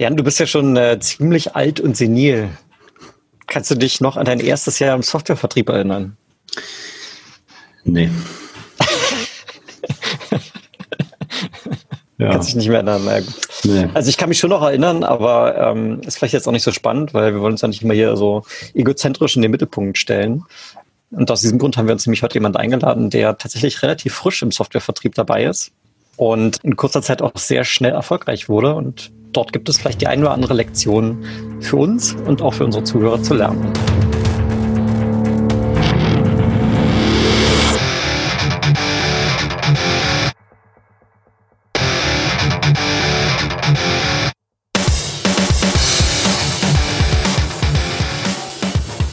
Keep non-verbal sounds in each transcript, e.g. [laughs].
Jan, du bist ja schon äh, ziemlich alt und senil. Kannst du dich noch an dein erstes Jahr im Softwarevertrieb erinnern? Nee. [laughs] ja. Kannst dich nicht mehr erinnern. Nee. Also ich kann mich schon noch erinnern, aber ähm, ist vielleicht jetzt auch nicht so spannend, weil wir wollen uns ja nicht immer hier so egozentrisch in den Mittelpunkt stellen. Und aus diesem Grund haben wir uns nämlich heute jemand eingeladen, der tatsächlich relativ frisch im Softwarevertrieb dabei ist und in kurzer Zeit auch sehr schnell erfolgreich wurde. Und dort gibt es vielleicht die eine oder andere Lektion für uns und auch für unsere Zuhörer zu lernen.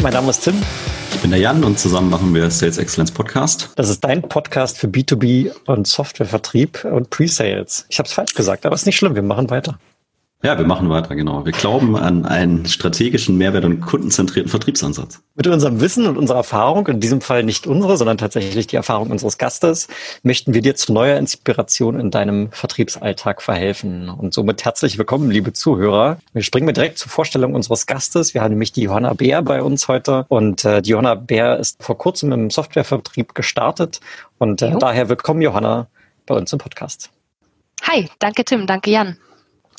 Mein Name ist Tim. Ich bin der Jan und zusammen machen wir Sales Excellence Podcast. Das ist dein Podcast für B2B und Softwarevertrieb und Pre-Sales. Ich habe es falsch gesagt, aber ist nicht schlimm, wir machen weiter. Ja, wir machen weiter, genau. Wir glauben an einen strategischen Mehrwert und kundenzentrierten Vertriebsansatz. Mit unserem Wissen und unserer Erfahrung, in diesem Fall nicht unsere, sondern tatsächlich die Erfahrung unseres Gastes, möchten wir dir zu neuer Inspiration in deinem Vertriebsalltag verhelfen. Und somit herzlich willkommen, liebe Zuhörer. Wir springen direkt zur Vorstellung unseres Gastes. Wir haben nämlich die Johanna Bär bei uns heute. Und äh, die Johanna Bär ist vor kurzem im Softwarevertrieb gestartet. Und äh, daher willkommen, Johanna, bei uns im Podcast. Hi, danke Tim, danke Jan.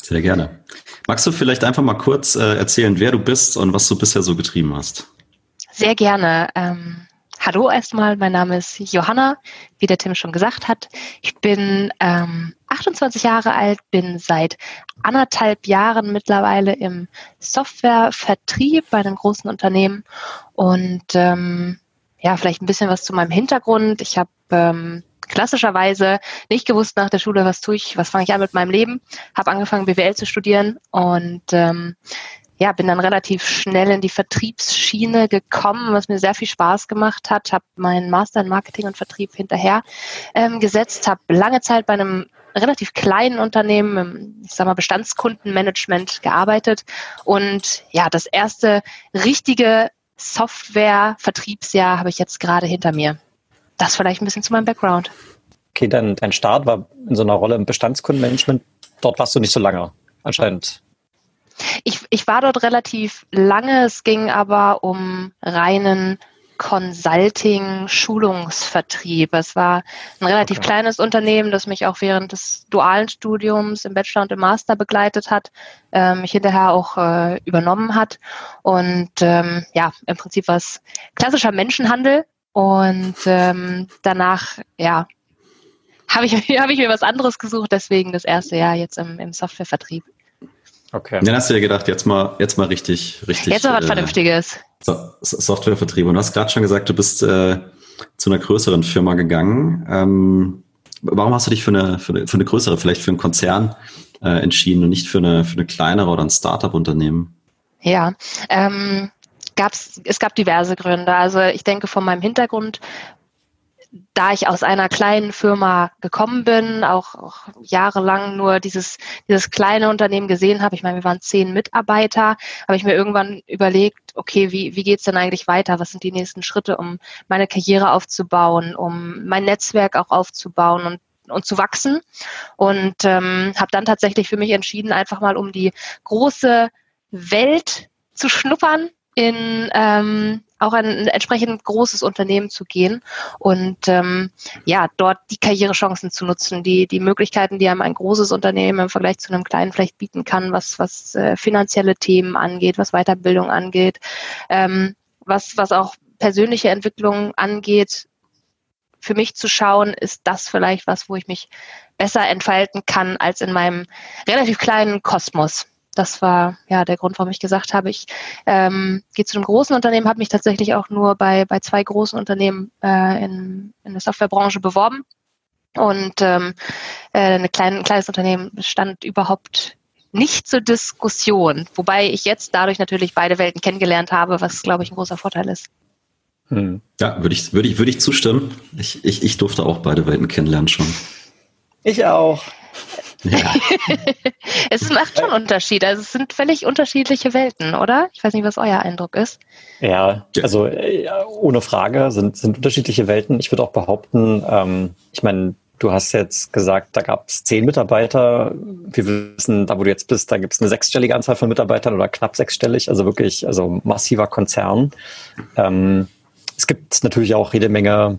Sehr gerne. Magst du vielleicht einfach mal kurz äh, erzählen, wer du bist und was du bisher so getrieben hast? Sehr gerne. Ähm, hallo erstmal, mein Name ist Johanna, wie der Tim schon gesagt hat. Ich bin ähm, 28 Jahre alt, bin seit anderthalb Jahren mittlerweile im Softwarevertrieb bei einem großen Unternehmen und ähm, ja, vielleicht ein bisschen was zu meinem Hintergrund. Ich habe ähm, klassischerweise nicht gewusst nach der Schule, was tue ich, was fange ich an mit meinem Leben, habe angefangen BWL zu studieren und ähm, ja, bin dann relativ schnell in die Vertriebsschiene gekommen, was mir sehr viel Spaß gemacht hat. Habe meinen Master in Marketing und Vertrieb hinterher ähm, gesetzt, habe lange Zeit bei einem relativ kleinen Unternehmen im, ich sag mal, Bestandskundenmanagement gearbeitet und ja, das erste richtige Software-Vertriebsjahr habe ich jetzt gerade hinter mir das vielleicht ein bisschen zu meinem Background. Okay, dann dein Start war in so einer Rolle im Bestandskundenmanagement. Dort warst du nicht so lange, anscheinend. Ich, ich war dort relativ lange. Es ging aber um reinen Consulting, Schulungsvertrieb. Es war ein relativ okay. kleines Unternehmen, das mich auch während des dualen Studiums im Bachelor und im Master begleitet hat, äh, mich hinterher auch äh, übernommen hat. Und ähm, ja, im Prinzip war es klassischer Menschenhandel, und ähm, danach, ja, habe ich, [laughs] hab ich mir was anderes gesucht, deswegen das erste Jahr jetzt im, im Softwarevertrieb. Okay. Dann hast du dir gedacht, jetzt mal, jetzt mal richtig, richtig. Jetzt mal was äh, Vernünftiges. So, Softwarevertrieb. Und du hast gerade schon gesagt, du bist äh, zu einer größeren Firma gegangen. Ähm, warum hast du dich für eine, für eine, für eine größere, vielleicht für einen Konzern äh, entschieden und nicht für eine, für eine kleinere oder ein Startup-Unternehmen? Ja, ähm, gab's, es gab diverse Gründe. Also ich denke von meinem Hintergrund, da ich aus einer kleinen Firma gekommen bin, auch, auch jahrelang nur dieses, dieses kleine Unternehmen gesehen habe, ich meine, wir waren zehn Mitarbeiter, habe ich mir irgendwann überlegt, okay, wie, wie geht's denn eigentlich weiter? Was sind die nächsten Schritte, um meine Karriere aufzubauen, um mein Netzwerk auch aufzubauen und und zu wachsen und ähm, habe dann tatsächlich für mich entschieden, einfach mal um die große Welt zu schnuppern, in ähm, auch ein entsprechend großes Unternehmen zu gehen und ähm, ja, dort die Karrierechancen zu nutzen, die, die Möglichkeiten, die einem ein großes Unternehmen im Vergleich zu einem kleinen vielleicht bieten kann, was, was äh, finanzielle Themen angeht, was Weiterbildung angeht, ähm, was, was auch persönliche Entwicklung angeht, für mich zu schauen, ist das vielleicht was, wo ich mich besser entfalten kann als in meinem relativ kleinen Kosmos das war ja der Grund, warum ich gesagt habe, ich ähm, gehe zu einem großen Unternehmen, habe mich tatsächlich auch nur bei, bei zwei großen Unternehmen äh, in, in der Softwarebranche beworben. Und ähm, äh, eine kleine, ein kleines Unternehmen stand überhaupt nicht zur Diskussion, wobei ich jetzt dadurch natürlich beide Welten kennengelernt habe, was, glaube ich, ein großer Vorteil ist. Hm. Ja, würde ich, würde ich, würde ich zustimmen. Ich, ich, ich durfte auch beide Welten kennenlernen schon. Ich auch. Ja. [laughs] es macht schon Unterschied. Also es sind völlig unterschiedliche Welten, oder? Ich weiß nicht, was euer Eindruck ist. Ja, also ja, ohne Frage sind, sind unterschiedliche Welten. Ich würde auch behaupten, ähm, ich meine, Du hast jetzt gesagt, da gab es zehn Mitarbeiter. Wir wissen, da wo du jetzt bist, da gibt es eine sechsstellige Anzahl von Mitarbeitern oder knapp sechsstellig, also wirklich, also massiver Konzern. Ähm, es gibt natürlich auch jede Menge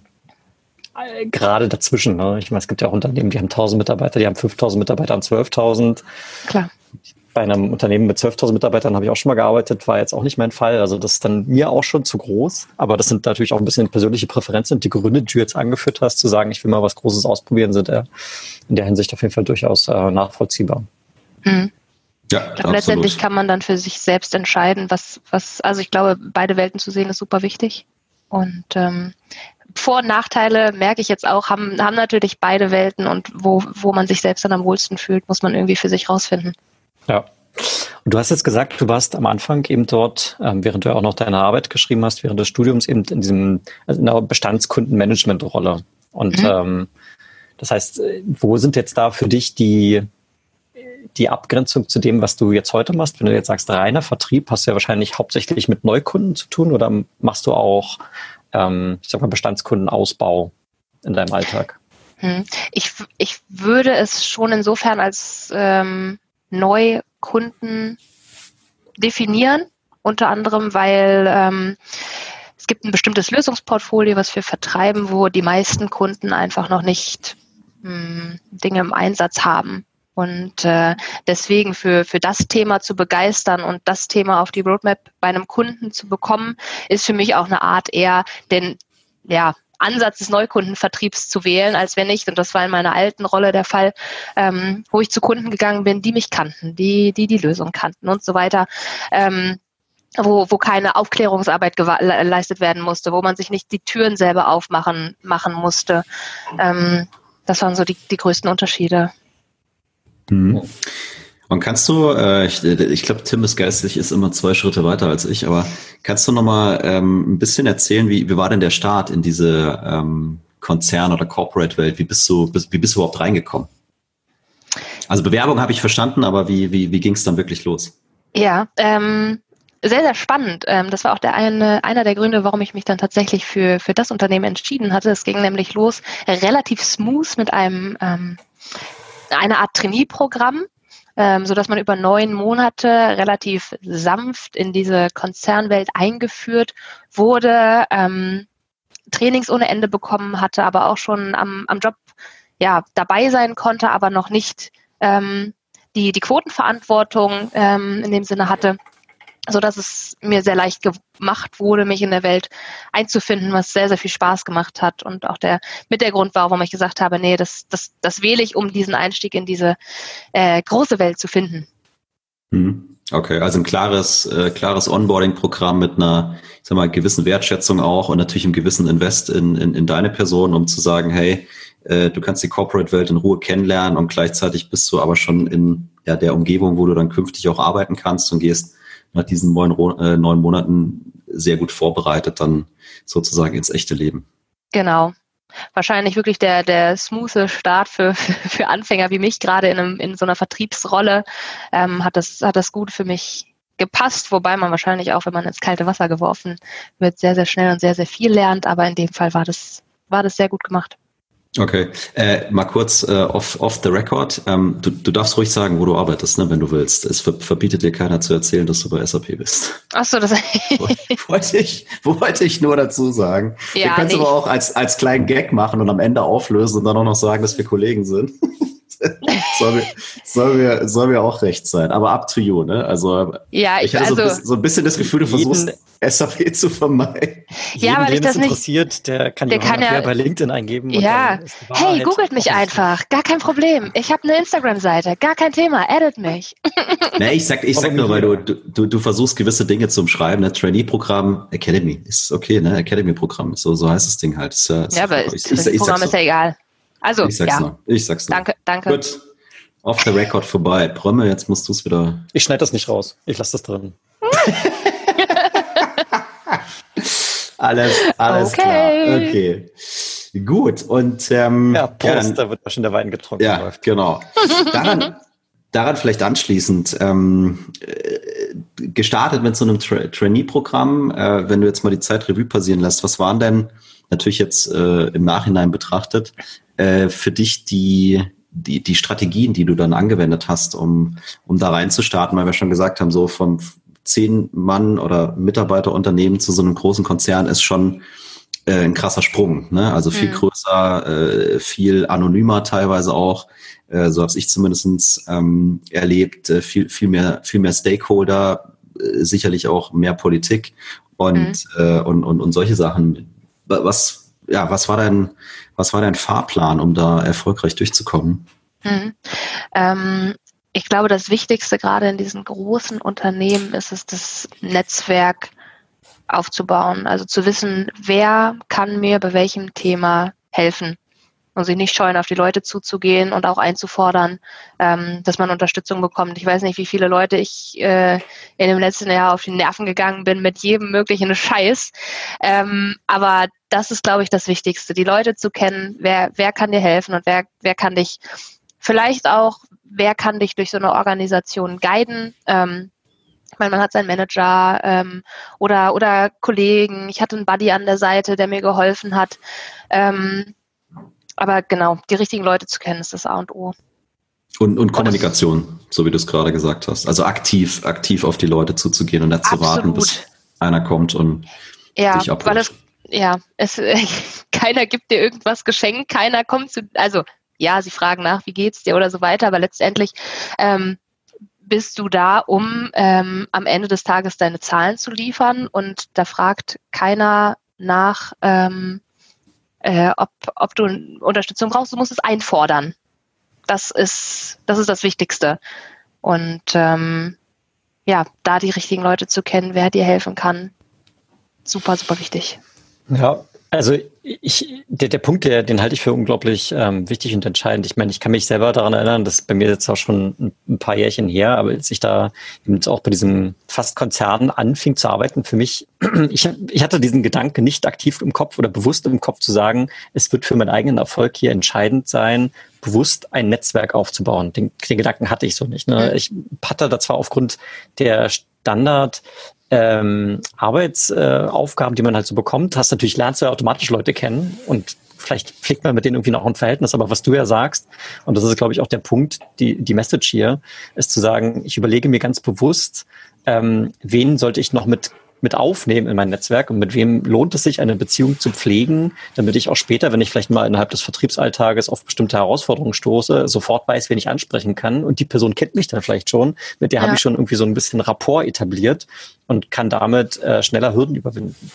äh, gerade dazwischen. Ne? Ich meine, es gibt ja auch Unternehmen, die haben 1000 Mitarbeiter, die haben 5000 Mitarbeiter und 12.000. Klar bei einem Unternehmen mit 12.000 Mitarbeitern habe ich auch schon mal gearbeitet, war jetzt auch nicht mein Fall. Also das ist dann mir auch schon zu groß. Aber das sind natürlich auch ein bisschen persönliche Präferenzen und die Gründe, die du jetzt angeführt hast, zu sagen, ich will mal was Großes ausprobieren, sind in der Hinsicht auf jeden Fall durchaus äh, nachvollziehbar. Mhm. Ja, ich glaube, letztendlich kann man dann für sich selbst entscheiden, was, was, also ich glaube, beide Welten zu sehen ist super wichtig. Und ähm, vor- und Nachteile merke ich jetzt auch, haben, haben natürlich beide Welten und wo, wo man sich selbst dann am wohlsten fühlt, muss man irgendwie für sich rausfinden. Ja. Und du hast jetzt gesagt, du warst am Anfang eben dort, ähm, während du auch noch deine Arbeit geschrieben hast, während des Studiums eben in diesem also in einer Bestandskundenmanagement-Rolle. Und mhm. ähm, das heißt, wo sind jetzt da für dich die die Abgrenzung zu dem, was du jetzt heute machst? Wenn du jetzt sagst, reiner Vertrieb, hast du ja wahrscheinlich hauptsächlich mit Neukunden zu tun oder machst du auch, ähm, ich sag mal, Bestandskundenausbau in deinem Alltag? Hm. Ich, ich würde es schon insofern als ähm, Neukunden definieren, unter anderem, weil ähm, es gibt ein bestimmtes Lösungsportfolio, was wir vertreiben, wo die meisten Kunden einfach noch nicht mh, hm, Dinge im Einsatz haben. Und äh, deswegen für, für das Thema zu begeistern und das Thema auf die Roadmap bei einem Kunden zu bekommen, ist für mich auch eine Art eher den, ja, Ansatz des Neukundenvertriebs zu wählen, als wenn ich, und das war in meiner alten Rolle der Fall, ähm, wo ich zu Kunden gegangen bin, die mich kannten, die die, die Lösung kannten und so weiter. Ähm, wo, wo keine Aufklärungsarbeit geleistet werden musste, wo man sich nicht die Türen selber aufmachen machen musste. Ähm, das waren so die, die größten Unterschiede. Mhm. Und kannst du, äh, ich, ich glaube, Tim ist geistig, ist immer zwei Schritte weiter als ich, aber kannst du nochmal ähm, ein bisschen erzählen, wie, wie war denn der Start in diese ähm, Konzern- oder Corporate-Welt? Wie bist du, wie bist du überhaupt reingekommen? Also Bewerbung habe ich verstanden, aber wie, wie, wie ging es dann wirklich los? Ja, ähm, sehr, sehr spannend. Ähm, das war auch der eine, einer der Gründe, warum ich mich dann tatsächlich für, für das Unternehmen entschieden hatte. Es ging nämlich los relativ smooth mit einem ähm, einer Art Trainee-Programm ähm, so dass man über neun Monate relativ sanft in diese Konzernwelt eingeführt wurde, ähm, Trainings ohne Ende bekommen hatte, aber auch schon am, am Job ja, dabei sein konnte, aber noch nicht ähm, die, die Quotenverantwortung ähm, in dem Sinne hatte so dass es mir sehr leicht gemacht wurde, mich in der Welt einzufinden, was sehr, sehr viel Spaß gemacht hat und auch der mit der Grund war, warum ich gesagt habe, nee, das, das, das wähle ich, um diesen Einstieg in diese äh, große Welt zu finden. Mhm. Okay, also ein klares, äh, klares Onboarding-Programm mit einer, ich sag mal, gewissen Wertschätzung auch und natürlich einem gewissen Invest in, in, in deine Person, um zu sagen, hey, äh, du kannst die Corporate-Welt in Ruhe kennenlernen und gleichzeitig bist du aber schon in ja, der Umgebung, wo du dann künftig auch arbeiten kannst und gehst nach diesen neun, äh, neun Monaten sehr gut vorbereitet dann sozusagen ins echte Leben. Genau. Wahrscheinlich wirklich der, der smooth Start für, [laughs] für Anfänger wie mich, gerade in, einem, in so einer Vertriebsrolle, ähm, hat, das, hat das gut für mich gepasst, wobei man wahrscheinlich auch, wenn man ins kalte Wasser geworfen wird, sehr, sehr schnell und sehr, sehr viel lernt. Aber in dem Fall war das, war das sehr gut gemacht. Okay, äh, mal kurz äh, off, off the record. Ähm, du, du darfst ruhig sagen, wo du arbeitest, ne, wenn du willst. Es ver verbietet dir keiner zu erzählen, dass du bei SAP bist. Ach so, das [laughs] wollte ich, wollte ich nur dazu sagen. Ja, wir können es aber auch als, als kleinen Gag machen und am Ende auflösen und dann auch noch sagen, dass wir Kollegen sind. [laughs] [laughs] soll, mir, soll, mir, soll mir auch recht sein. Aber up to you, ne? Also ja, ich, ich hatte also, so, ein so, ein bisschen das Gefühl, du versuchst SAP zu vermeiden. Ja, Jeden, weil ich das nicht interessiert, der kann der kann ja bei LinkedIn eingeben. Ja, hey, googelt mich einfach, gar kein Problem. Ich habe eine Instagram-Seite, gar kein Thema, edit mich. Nee, ich sag, ich sag nur, weil du, du, du versuchst gewisse Dinge zu umschreiben. Ne? Trainee-Programm, Academy ist okay, ne? Academy-Programm, so, so heißt das Ding halt. Ist, ist ja, aber ich, das Programm ist ja egal. Also, ich sag's ja. Noch. Ich sag's noch. Danke, danke. Gut. Off the record vorbei. Brömme, jetzt musst du es wieder. Ich schneide das nicht raus. Ich lasse das drin. [laughs] alles, alles okay. klar. Okay. Gut. Und ähm, ja, Prost, ja, da wird schon der Wein getrunken. Ja, läuft. genau. [laughs] Daran, daran vielleicht anschließend, ähm, äh, gestartet mit so einem Tra Trainee-Programm, äh, wenn du jetzt mal die Zeit Revue passieren lässt, was waren denn natürlich jetzt äh, im Nachhinein betrachtet, äh, für dich die, die, die Strategien, die du dann angewendet hast, um, um da reinzustarten, weil wir schon gesagt haben, so von zehn Mann oder Mitarbeiterunternehmen zu so einem großen Konzern ist schon äh, ein krasser Sprung. Ne? Also viel mhm. größer, äh, viel anonymer teilweise auch. Äh, so habe ich zumindest ähm, erlebt. Äh, viel, viel, mehr, viel mehr Stakeholder, äh, sicherlich auch mehr Politik und, mhm. äh, und, und, und solche Sachen. Was, ja, was war dein, was war dein Fahrplan, um da erfolgreich durchzukommen? Mhm. Ähm, ich glaube, das Wichtigste gerade in diesen großen Unternehmen ist es, das Netzwerk aufzubauen. Also zu wissen, wer kann mir bei welchem Thema helfen und sich nicht scheuen, auf die Leute zuzugehen und auch einzufordern, ähm, dass man Unterstützung bekommt. Ich weiß nicht, wie viele Leute ich äh, in dem letzten Jahr auf die Nerven gegangen bin mit jedem möglichen [laughs] Scheiß. Ähm, aber das ist, glaube ich, das Wichtigste, die Leute zu kennen, wer, wer kann dir helfen und wer, wer kann dich vielleicht auch, wer kann dich durch so eine Organisation guiden. Ähm, ich meine, man hat seinen Manager ähm, oder, oder Kollegen. Ich hatte einen Buddy an der Seite, der mir geholfen hat. Ähm, aber genau, die richtigen Leute zu kennen, ist das A und O. Und, und Kommunikation, so wie du es gerade gesagt hast. Also aktiv, aktiv auf die Leute zuzugehen und nicht zu warten, bis einer kommt und ja, dich abholt. Weil es, ja, es, äh, [laughs] keiner gibt dir irgendwas geschenkt, keiner kommt zu, also ja, sie fragen nach, wie geht's dir oder so weiter, aber letztendlich ähm, bist du da, um ähm, am Ende des Tages deine Zahlen zu liefern und da fragt keiner nach, ähm, äh, ob, ob du Unterstützung brauchst, du musst es einfordern. Das ist, das ist das Wichtigste. Und ähm, ja, da die richtigen Leute zu kennen, wer dir helfen kann, super, super wichtig. Ja, also ich, der, der Punkt, der, den halte ich für unglaublich ähm, wichtig und entscheidend. Ich meine, ich kann mich selber daran erinnern, dass bei mir jetzt auch schon ein, paar Jährchen her, aber als ich da eben auch bei diesem fast Konzern anfing zu arbeiten, für mich, [clears throat] ich, ich hatte diesen Gedanken nicht aktiv im Kopf oder bewusst im Kopf zu sagen, es wird für meinen eigenen Erfolg hier entscheidend sein, bewusst ein Netzwerk aufzubauen. Den, den Gedanken hatte ich so nicht. Ne? Ich hatte da zwar aufgrund der Standard ähm, Arbeitsaufgaben, äh, die man halt so bekommt, hast natürlich lernst du ja automatisch Leute kennen und vielleicht pflegt man mit denen irgendwie noch ein Verhältnis, aber was du ja sagst, und das ist, glaube ich, auch der Punkt, die, die Message hier, ist zu sagen, ich überlege mir ganz bewusst, ähm, wen sollte ich noch mit mit aufnehmen in mein Netzwerk und mit wem lohnt es sich, eine Beziehung zu pflegen, damit ich auch später, wenn ich vielleicht mal innerhalb des Vertriebsalltages auf bestimmte Herausforderungen stoße, sofort weiß, wen ich ansprechen kann. Und die Person kennt mich dann vielleicht schon. Mit der ja. habe ich schon irgendwie so ein bisschen Rapport etabliert und kann damit äh, schneller Hürden überwinden.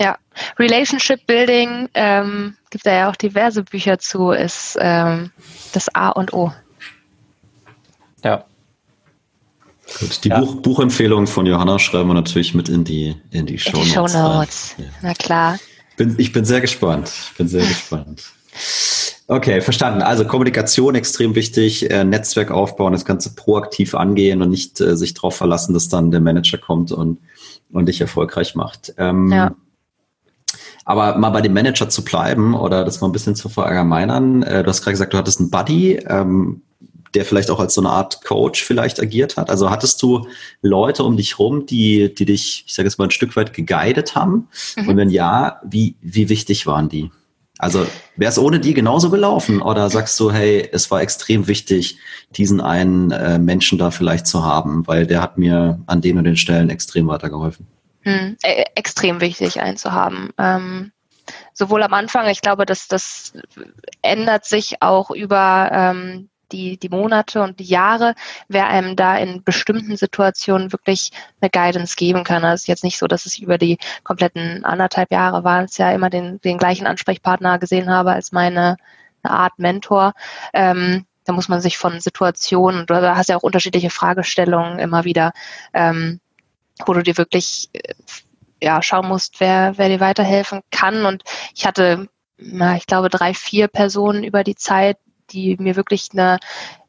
Ja, Relationship Building, ähm, gibt da ja auch diverse Bücher zu, ist ähm, das A und O. Ja, Gut, die ja. Buch, Buchempfehlung von Johanna schreiben wir natürlich mit in die, in die Show Notes. Show Notes. Ja. Na klar. Bin, ich bin sehr gespannt. Ich bin sehr gespannt. Okay, verstanden. Also Kommunikation extrem wichtig, äh, Netzwerk aufbauen, das Ganze proaktiv angehen und nicht äh, sich darauf verlassen, dass dann der Manager kommt und, und dich erfolgreich macht. Ähm, ja. Aber mal bei dem Manager zu bleiben oder das mal ein bisschen zu verallgemeinern, äh, du hast gerade gesagt, du hattest einen Buddy. Ähm, der vielleicht auch als so eine Art Coach vielleicht agiert hat? Also hattest du Leute um dich rum, die, die dich, ich sage jetzt mal, ein Stück weit geguidet haben? Mhm. Und wenn ja, wie, wie wichtig waren die? Also wäre es ohne die genauso gelaufen? Oder sagst du, hey, es war extrem wichtig, diesen einen äh, Menschen da vielleicht zu haben, weil der hat mir an den und den Stellen extrem weitergeholfen? Hm, äh, extrem wichtig, einen zu haben. Ähm, sowohl am Anfang, ich glaube, dass das ändert sich auch über ähm, die, die Monate und die Jahre, wer einem da in bestimmten Situationen wirklich eine Guidance geben kann. Also es ist jetzt nicht so, dass es über die kompletten anderthalb Jahre war, es ja immer den, den gleichen Ansprechpartner gesehen habe als meine Art Mentor. Ähm, da muss man sich von Situationen, du hast ja auch unterschiedliche Fragestellungen immer wieder, ähm, wo du dir wirklich äh, ja, schauen musst, wer, wer dir weiterhelfen kann. Und ich hatte, ich glaube, drei, vier Personen über die Zeit, die mir wirklich eine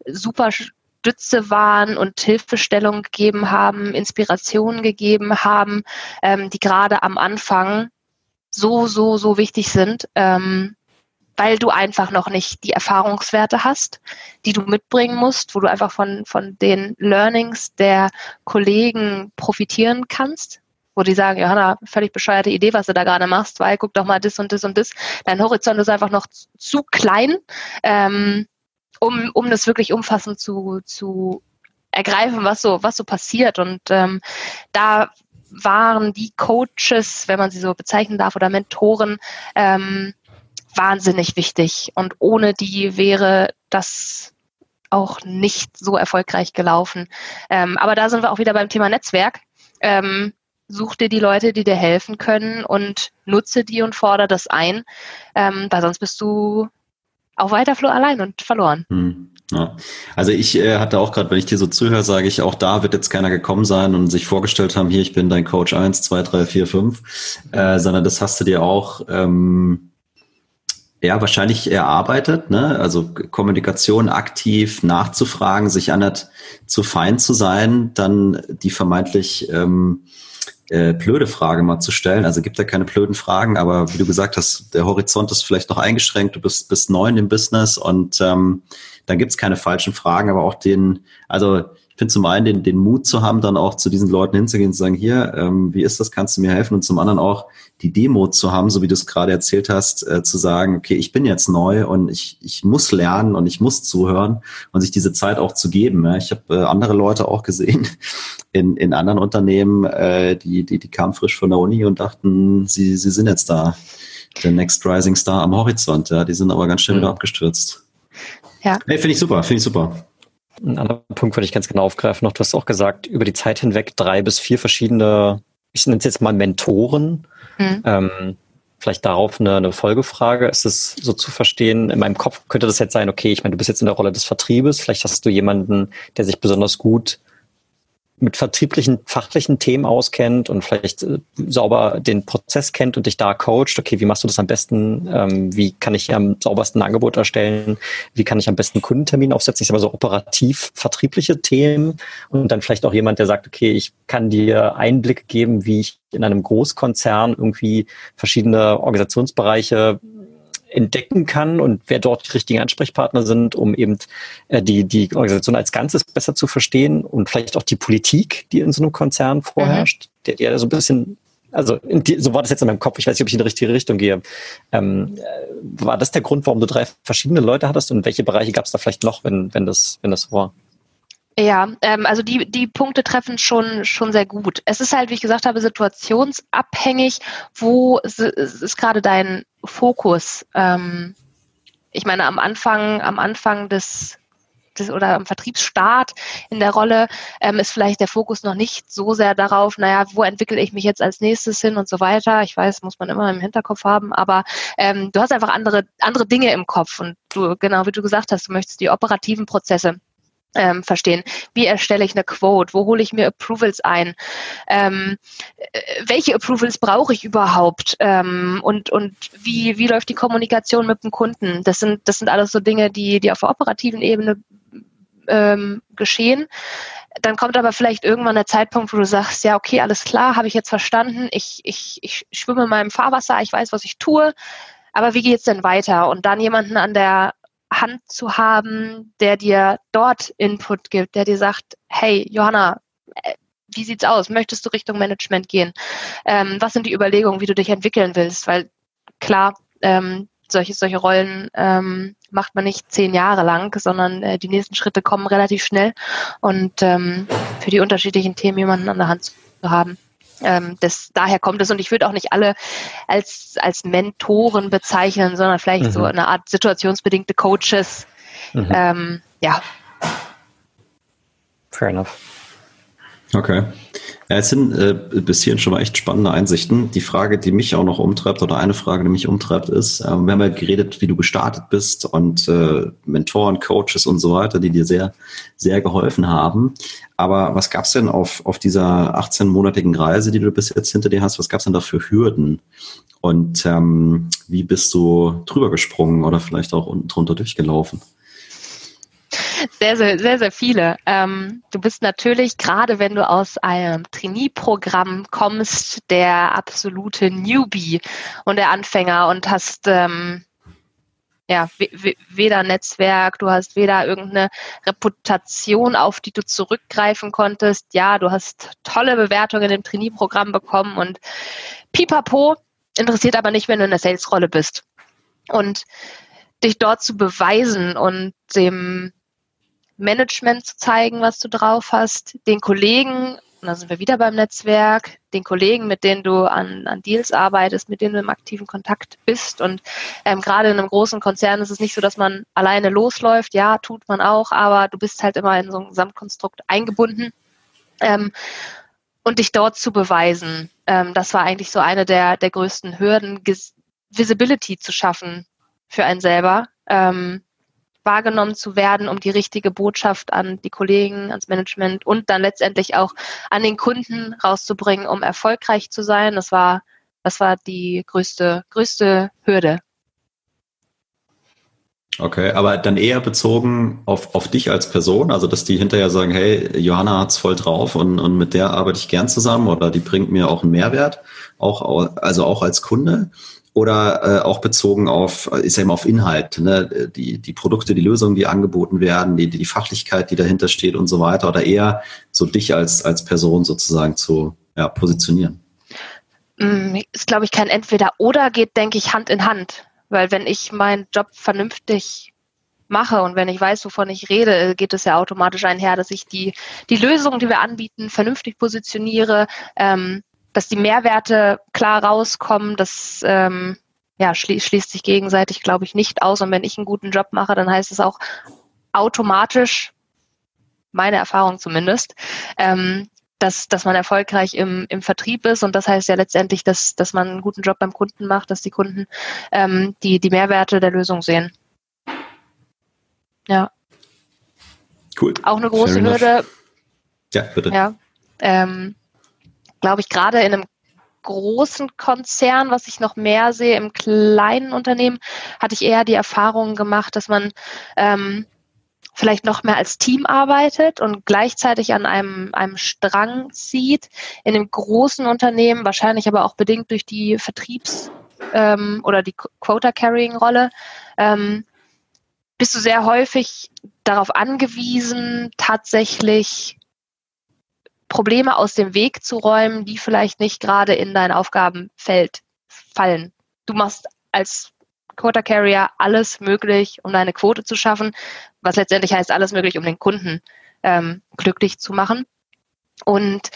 super Stütze waren und Hilfestellung gegeben haben, Inspiration gegeben haben, ähm, die gerade am Anfang so, so, so wichtig sind, ähm, weil du einfach noch nicht die Erfahrungswerte hast, die du mitbringen musst, wo du einfach von, von den Learnings der Kollegen profitieren kannst, wo die sagen, Johanna, völlig bescheuerte Idee, was du da gerade machst, weil guck doch mal das und das und das. Dein Horizont ist einfach noch zu klein, ähm, um, um das wirklich umfassend zu, zu ergreifen, was so, was so passiert. Und ähm, da waren die Coaches, wenn man sie so bezeichnen darf, oder Mentoren, ähm, wahnsinnig wichtig. Und ohne die wäre das auch nicht so erfolgreich gelaufen. Ähm, aber da sind wir auch wieder beim Thema Netzwerk. Ähm, such dir die Leute, die dir helfen können und nutze die und fordere das ein, ähm, weil sonst bist du auf weiter Flur allein und verloren. Hm. Ja. Also ich äh, hatte auch gerade, wenn ich dir so zuhöre, sage ich, auch da wird jetzt keiner gekommen sein und sich vorgestellt haben, hier, ich bin dein Coach 1, 2, 3, 4, 5, äh, sondern das hast du dir auch ähm, ja wahrscheinlich erarbeitet, ne? Also Kommunikation aktiv nachzufragen, sich anders zu fein zu sein, dann die vermeintlich ähm, äh, blöde Frage mal zu stellen. Also gibt ja keine blöden Fragen, aber wie du gesagt hast, der Horizont ist vielleicht noch eingeschränkt, du bist, bist neu in dem Business und ähm, dann gibt es keine falschen Fragen, aber auch den, also finde zum einen den, den Mut zu haben, dann auch zu diesen Leuten hinzugehen und zu sagen, hier, ähm, wie ist das, kannst du mir helfen? Und zum anderen auch die Demo zu haben, so wie du es gerade erzählt hast, äh, zu sagen, okay, ich bin jetzt neu und ich, ich muss lernen und ich muss zuhören und sich diese Zeit auch zu geben. Ja. Ich habe äh, andere Leute auch gesehen [laughs] in, in anderen Unternehmen, äh, die, die, die kamen frisch von der Uni und dachten, sie, sie sind jetzt da, der Next Rising Star am Horizont. Ja. Die sind aber ganz schnell mhm. wieder abgestürzt. Ja. Nee, finde ich super, finde ich super. Ein anderer Punkt würde ich ganz genau aufgreifen. Noch, du hast auch gesagt, über die Zeit hinweg drei bis vier verschiedene, ich nenne es jetzt mal Mentoren. Mhm. Ähm, vielleicht darauf eine, eine Folgefrage. Ist es so zu verstehen, in meinem Kopf könnte das jetzt sein, okay, ich meine, du bist jetzt in der Rolle des Vertriebes, vielleicht hast du jemanden, der sich besonders gut mit vertrieblichen, fachlichen Themen auskennt und vielleicht äh, sauber den Prozess kennt und dich da coacht, okay, wie machst du das am besten? Ähm, wie kann ich am saubersten Angebot erstellen? Wie kann ich am besten Kundentermin aufsetzen? Ich sage mal so operativ vertriebliche Themen und dann vielleicht auch jemand, der sagt, okay, ich kann dir Einblick geben, wie ich in einem Großkonzern irgendwie verschiedene Organisationsbereiche entdecken kann und wer dort die richtigen Ansprechpartner sind, um eben äh, die, die Organisation als Ganzes besser zu verstehen und vielleicht auch die Politik, die in so einem Konzern vorherrscht, mhm. der, der so ein bisschen also die, so war das jetzt in meinem Kopf. Ich weiß nicht, ob ich in die richtige Richtung gehe. Ähm, äh, war das der Grund, warum du drei verschiedene Leute hattest und welche Bereiche gab es da vielleicht noch, wenn, wenn das, wenn das war? Ja, ähm, also die, die Punkte treffen schon, schon sehr gut. Es ist halt, wie ich gesagt habe, situationsabhängig, wo ist, ist gerade dein Fokus. Ähm, ich meine, am Anfang, am Anfang des, des oder am Vertriebsstart in der Rolle ähm, ist vielleicht der Fokus noch nicht so sehr darauf, naja, wo entwickle ich mich jetzt als nächstes hin und so weiter. Ich weiß, muss man immer im Hinterkopf haben, aber ähm, du hast einfach andere, andere Dinge im Kopf und du, genau wie du gesagt hast, du möchtest die operativen Prozesse ähm, verstehen. Wie erstelle ich eine Quote? Wo hole ich mir Approvals ein? Ähm, äh, welche Approvals brauche ich überhaupt? Ähm, und und wie, wie läuft die Kommunikation mit dem Kunden? Das sind, das sind alles so Dinge, die, die auf der operativen Ebene ähm, geschehen. Dann kommt aber vielleicht irgendwann der Zeitpunkt, wo du sagst, ja, okay, alles klar, habe ich jetzt verstanden. Ich, ich, ich schwimme in meinem Fahrwasser, ich weiß, was ich tue. Aber wie geht's denn weiter? Und dann jemanden an der Hand zu haben, der dir dort Input gibt, der dir sagt, hey, Johanna, äh, wie sieht's aus? Möchtest du Richtung Management gehen? Ähm, was sind die Überlegungen, wie du dich entwickeln willst? Weil klar, ähm, solche, solche Rollen ähm, macht man nicht zehn Jahre lang, sondern äh, die nächsten Schritte kommen relativ schnell. Und ähm, für die unterschiedlichen Themen jemanden an der Hand zu haben, ähm, das, daher kommt es und ich würde auch nicht alle als, als Mentoren bezeichnen, sondern vielleicht mhm. so eine Art situationsbedingte Coaches. Mhm. Ähm, ja. Fair enough. Okay. Ja, es sind äh, bis hierhin schon mal echt spannende Einsichten. Die Frage, die mich auch noch umtreibt, oder eine Frage, die mich umtreibt, ist, äh, wir haben ja geredet, wie du gestartet bist und äh, Mentoren, Coaches und so weiter, die dir sehr, sehr geholfen haben. Aber was gab's denn auf, auf dieser 18-monatigen Reise, die du bis jetzt hinter dir hast, was gab's denn da für Hürden? Und ähm, wie bist du drüber gesprungen oder vielleicht auch unten drunter durchgelaufen? Sehr, sehr, sehr, sehr viele. Ähm, du bist natürlich, gerade wenn du aus einem Trainee-Programm kommst, der absolute Newbie und der Anfänger und hast ähm, ja, weder Netzwerk, du hast weder irgendeine Reputation, auf die du zurückgreifen konntest. Ja, du hast tolle Bewertungen im Trainee-Programm bekommen und pipapo, interessiert aber nicht, wenn du in der Sales-Rolle bist. Und dich dort zu beweisen und dem Management zu zeigen, was du drauf hast, den Kollegen und da sind wir wieder beim Netzwerk, den Kollegen, mit denen du an, an Deals arbeitest, mit denen du im aktiven Kontakt bist. Und ähm, gerade in einem großen Konzern ist es nicht so, dass man alleine losläuft. Ja, tut man auch, aber du bist halt immer in so ein Gesamtkonstrukt eingebunden. Ähm, und dich dort zu beweisen, ähm, das war eigentlich so eine der, der größten Hürden, Visibility zu schaffen für einen selber. Ähm, wahrgenommen zu werden, um die richtige Botschaft an die Kollegen, ans Management und dann letztendlich auch an den Kunden rauszubringen, um erfolgreich zu sein. Das war, das war die größte, größte Hürde. Okay, aber dann eher bezogen auf, auf dich als Person, also dass die hinterher sagen, hey, Johanna hat's voll drauf und, und mit der arbeite ich gern zusammen oder die bringt mir auch einen Mehrwert, auch, also auch als Kunde oder äh, auch bezogen auf, ist ja immer auf Inhalt, ne? die, die Produkte, die Lösungen, die angeboten werden, die, die Fachlichkeit, die dahinter steht und so weiter, oder eher so dich als, als Person sozusagen zu ja, positionieren? Mm, ist, glaube ich, kein Entweder-Oder, geht, denke ich, Hand in Hand. Weil wenn ich meinen Job vernünftig mache und wenn ich weiß, wovon ich rede, geht es ja automatisch einher, dass ich die, die Lösungen, die wir anbieten, vernünftig positioniere, ähm, dass die Mehrwerte klar rauskommen, das ähm, ja, schlie schließt sich gegenseitig, glaube ich, nicht aus. Und wenn ich einen guten Job mache, dann heißt es auch automatisch, meine Erfahrung zumindest, ähm, dass, dass man erfolgreich im, im Vertrieb ist. Und das heißt ja letztendlich, dass, dass man einen guten Job beim Kunden macht, dass die Kunden ähm, die, die Mehrwerte der Lösung sehen. Ja. Cool. Auch eine große Hürde. Ja, bitte. Ja. Ähm, glaube ich, gerade in einem großen Konzern, was ich noch mehr sehe, im kleinen Unternehmen, hatte ich eher die Erfahrung gemacht, dass man ähm, vielleicht noch mehr als Team arbeitet und gleichzeitig an einem, einem Strang zieht. In dem großen Unternehmen, wahrscheinlich aber auch bedingt durch die Vertriebs- ähm, oder die Quota-Carrying-Rolle, ähm, bist du sehr häufig darauf angewiesen, tatsächlich Probleme aus dem Weg zu räumen, die vielleicht nicht gerade in dein Aufgabenfeld fallen. Du machst als Quota Carrier alles möglich, um deine Quote zu schaffen, was letztendlich heißt alles möglich, um den Kunden ähm, glücklich zu machen. Und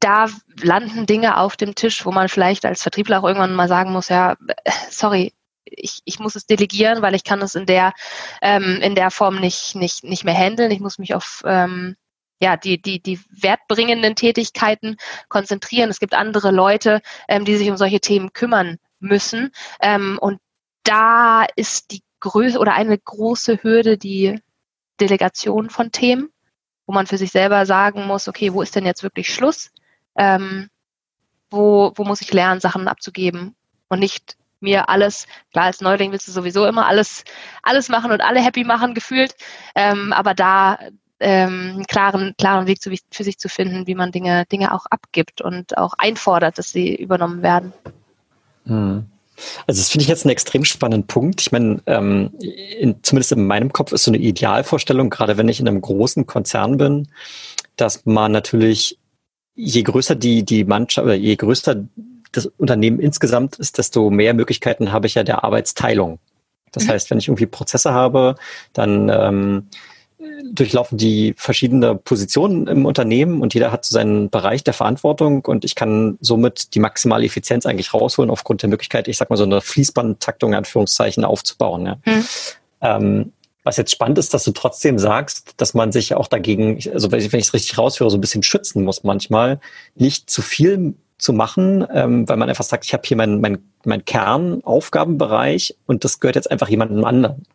da landen Dinge auf dem Tisch, wo man vielleicht als Vertriebler auch irgendwann mal sagen muss, ja, sorry, ich, ich muss es delegieren, weil ich kann es in der ähm, in der Form nicht nicht nicht mehr handeln. Ich muss mich auf ähm, ja, die, die, die wertbringenden Tätigkeiten konzentrieren. Es gibt andere Leute, ähm, die sich um solche Themen kümmern müssen. Ähm, und da ist die Größe oder eine große Hürde die Delegation von Themen, wo man für sich selber sagen muss, okay, wo ist denn jetzt wirklich Schluss? Ähm, wo, wo muss ich lernen, Sachen abzugeben und nicht mir alles, klar, als Neuling willst du sowieso immer alles, alles machen und alle happy machen, gefühlt. Ähm, aber da, ähm, einen klaren, klaren Weg zu, für sich zu finden, wie man Dinge, Dinge auch abgibt und auch einfordert, dass sie übernommen werden. Hm. Also das finde ich jetzt einen extrem spannenden Punkt. Ich meine, ähm, in, zumindest in meinem Kopf ist so eine Idealvorstellung, gerade wenn ich in einem großen Konzern bin, dass man natürlich, je größer die, die Mannschaft oder je größer das Unternehmen insgesamt ist, desto mehr Möglichkeiten habe ich ja der Arbeitsteilung. Das mhm. heißt, wenn ich irgendwie Prozesse habe, dann ähm, durchlaufen die verschiedene Positionen im Unternehmen und jeder hat so seinen Bereich der Verantwortung und ich kann somit die maximale Effizienz eigentlich rausholen aufgrund der Möglichkeit, ich sag mal so eine Fließbandtaktung in Anführungszeichen aufzubauen. Ja. Hm. Ähm, was jetzt spannend ist, dass du trotzdem sagst, dass man sich auch dagegen, also wenn ich es richtig raushöre, so ein bisschen schützen muss manchmal, nicht zu viel zu machen, ähm, weil man einfach sagt, ich habe hier meinen mein, mein Kernaufgabenbereich und das gehört jetzt einfach jemandem anderen.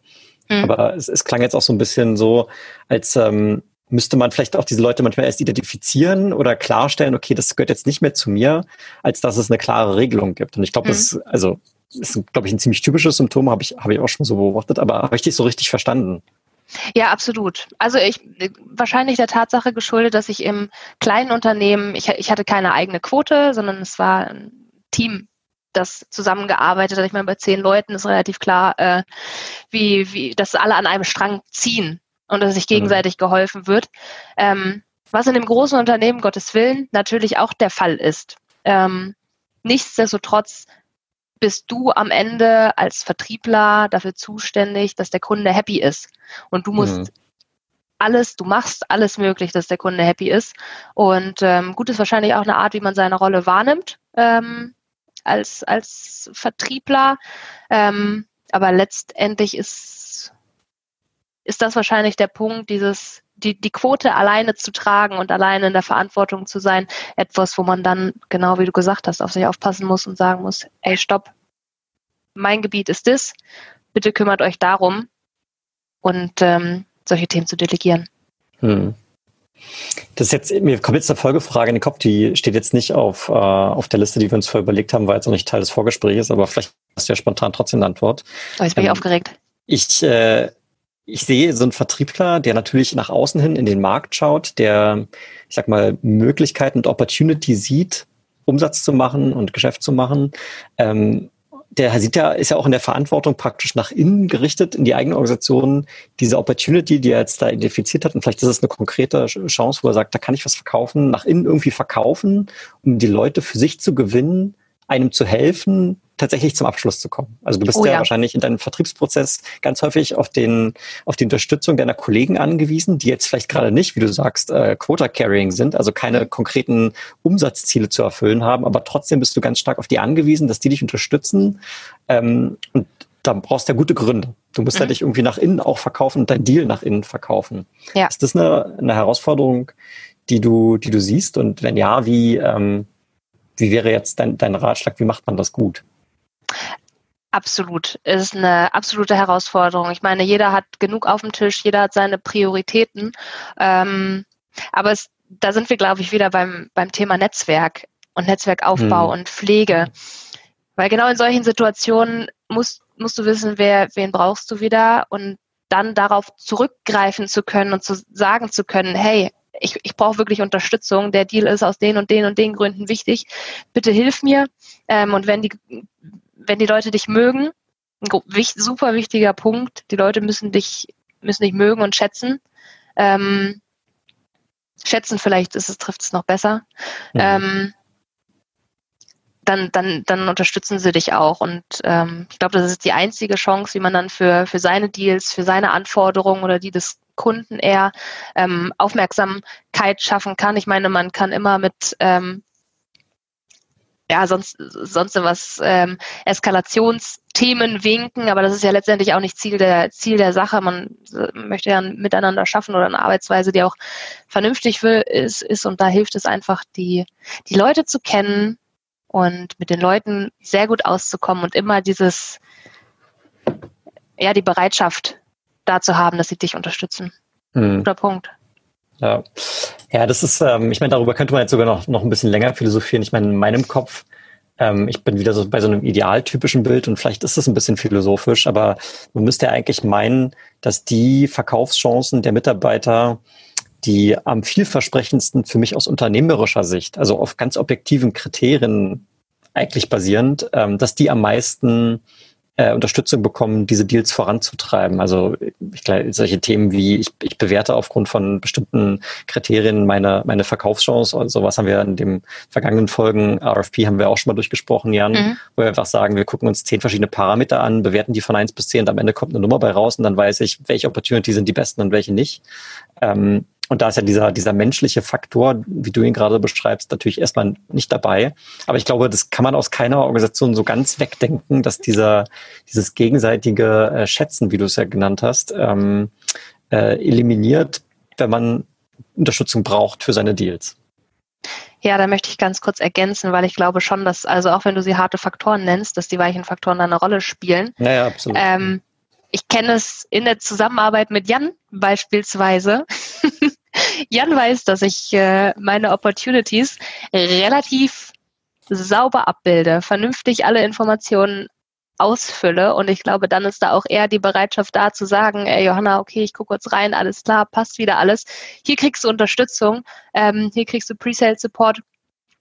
Mhm. Aber es, es klang jetzt auch so ein bisschen so, als ähm, müsste man vielleicht auch diese Leute manchmal erst identifizieren oder klarstellen, okay, das gehört jetzt nicht mehr zu mir, als dass es eine klare Regelung gibt. Und ich glaube, mhm. das also ist, glaube ich, ein ziemlich typisches Symptom, habe ich, habe ich auch schon so beobachtet, aber habe ich dich so richtig verstanden? Ja, absolut. Also ich wahrscheinlich der Tatsache geschuldet, dass ich im kleinen Unternehmen, ich, ich hatte keine eigene Quote, sondern es war ein Team das zusammengearbeitet hat. Ich meine, bei zehn Leuten ist relativ klar, äh, wie, wie, dass alle an einem Strang ziehen und dass sich mhm. gegenseitig geholfen wird. Ähm, was in dem großen Unternehmen, Gottes Willen, natürlich auch der Fall ist. Ähm, nichtsdestotrotz bist du am Ende als Vertriebler dafür zuständig, dass der Kunde happy ist. Und du musst mhm. alles, du machst alles möglich, dass der Kunde happy ist. Und ähm, gut ist wahrscheinlich auch eine Art, wie man seine Rolle wahrnimmt ähm, als, als Vertriebler. Ähm, aber letztendlich ist, ist das wahrscheinlich der Punkt, dieses die, die Quote alleine zu tragen und alleine in der Verantwortung zu sein, etwas, wo man dann, genau wie du gesagt hast, auf sich aufpassen muss und sagen muss, ey, stopp, mein Gebiet ist das, bitte kümmert euch darum und ähm, solche Themen zu delegieren. Hm. Das ist jetzt, mir kommt jetzt eine Folgefrage in den Kopf, die steht jetzt nicht auf, äh, auf der Liste, die wir uns vorher überlegt haben, war jetzt auch nicht Teil des Vorgesprächs, aber vielleicht hast du ja spontan trotzdem eine Antwort. Oh, jetzt bin ähm, ich aufgeregt. Ich äh, ich sehe so einen Vertriebler, der natürlich nach außen hin in den Markt schaut, der, ich sag mal, Möglichkeiten und Opportunity sieht, Umsatz zu machen und Geschäft zu machen. Ähm, der ja, ist ja auch in der Verantwortung praktisch nach innen gerichtet, in die eigene Organisation, diese Opportunity, die er jetzt da identifiziert hat, und vielleicht ist es eine konkrete Chance, wo er sagt, da kann ich was verkaufen, nach innen irgendwie verkaufen, um die Leute für sich zu gewinnen, einem zu helfen, tatsächlich zum Abschluss zu kommen. Also du bist oh, ja, ja, wahrscheinlich in deinem Vertriebsprozess ganz häufig auf den auf die Unterstützung deiner Kollegen angewiesen, die jetzt vielleicht gerade nicht, wie du sagst, äh, Quota Carrying sind, also keine konkreten Umsatzziele zu erfüllen haben, aber trotzdem bist du ganz stark auf die angewiesen, dass die dich unterstützen. Ähm, und da brauchst du ja gute Gründe. Du musst mhm. ja dich irgendwie nach innen auch verkaufen und dein Deal nach innen verkaufen. Ja. Ist das eine, eine Herausforderung, die du, die du siehst? Und wenn ja, wie, ähm, wie wäre jetzt dein, dein Ratschlag? Wie macht man das gut? Absolut. Es ist eine absolute Herausforderung. Ich meine, jeder hat genug auf dem Tisch, jeder hat seine Prioritäten. Ähm, aber es, da sind wir, glaube ich, wieder beim, beim Thema Netzwerk und Netzwerkaufbau hm. und Pflege. Weil genau in solchen Situationen musst, musst du wissen, wer, wen brauchst du wieder und dann darauf zurückgreifen zu können und zu sagen zu können, hey, ich, ich brauche wirklich Unterstützung. Der Deal ist aus den und den und den Gründen wichtig. Bitte hilf mir. Ähm, und wenn die wenn die Leute dich mögen, ein super wichtiger Punkt, die Leute müssen dich, müssen dich mögen und schätzen. Ähm, schätzen vielleicht ist es, trifft es noch besser. Mhm. Ähm, dann, dann, dann unterstützen sie dich auch. Und ähm, ich glaube, das ist die einzige Chance, wie man dann für, für seine Deals, für seine Anforderungen oder die des Kunden eher ähm, Aufmerksamkeit schaffen kann. Ich meine, man kann immer mit ähm, ja, sonst, sonst was ähm, Eskalationsthemen winken, aber das ist ja letztendlich auch nicht Ziel der, Ziel der Sache. Man möchte ja ein Miteinander schaffen oder eine Arbeitsweise, die auch vernünftig will, ist, ist und da hilft es einfach, die, die Leute zu kennen und mit den Leuten sehr gut auszukommen und immer dieses, ja, die Bereitschaft da zu haben, dass sie dich unterstützen. Hm. Guter Punkt. Ja, ja das ist, ähm, ich meine, darüber könnte man jetzt sogar noch, noch ein bisschen länger philosophieren. Ich meine, in meinem Kopf, ähm, ich bin wieder so bei so einem idealtypischen Bild und vielleicht ist es ein bisschen philosophisch, aber man müsste ja eigentlich meinen, dass die Verkaufschancen der Mitarbeiter, die am vielversprechendsten für mich aus unternehmerischer Sicht, also auf ganz objektiven Kriterien eigentlich basierend, ähm, dass die am meisten äh, Unterstützung bekommen, diese Deals voranzutreiben. Also ich glaube, solche Themen wie ich, ich bewerte aufgrund von bestimmten Kriterien meine, meine Verkaufschance und sowas haben wir in den vergangenen Folgen RFP haben wir auch schon mal durchgesprochen, Jan, mhm. wo wir einfach sagen, wir gucken uns zehn verschiedene Parameter an, bewerten die von eins bis zehn und am Ende kommt eine Nummer bei raus und dann weiß ich, welche Opportunity sind die besten und welche nicht. Ähm, und da ist ja dieser, dieser menschliche Faktor, wie du ihn gerade beschreibst, natürlich erstmal nicht dabei. Aber ich glaube, das kann man aus keiner Organisation so ganz wegdenken, dass dieser, dieses gegenseitige äh, Schätzen, wie du es ja genannt hast, ähm, äh, eliminiert, wenn man Unterstützung braucht für seine Deals. Ja, da möchte ich ganz kurz ergänzen, weil ich glaube schon, dass, also auch wenn du sie harte Faktoren nennst, dass die weichen Faktoren da eine Rolle spielen. Naja, absolut. Ähm, ich kenne es in der Zusammenarbeit mit Jan beispielsweise. Jan weiß, dass ich äh, meine Opportunities relativ sauber abbilde, vernünftig alle Informationen ausfülle und ich glaube, dann ist da auch eher die Bereitschaft da zu sagen, ey Johanna, okay, ich gucke kurz rein, alles klar, passt wieder alles. Hier kriegst du Unterstützung, ähm, hier kriegst du Pre-Sale Support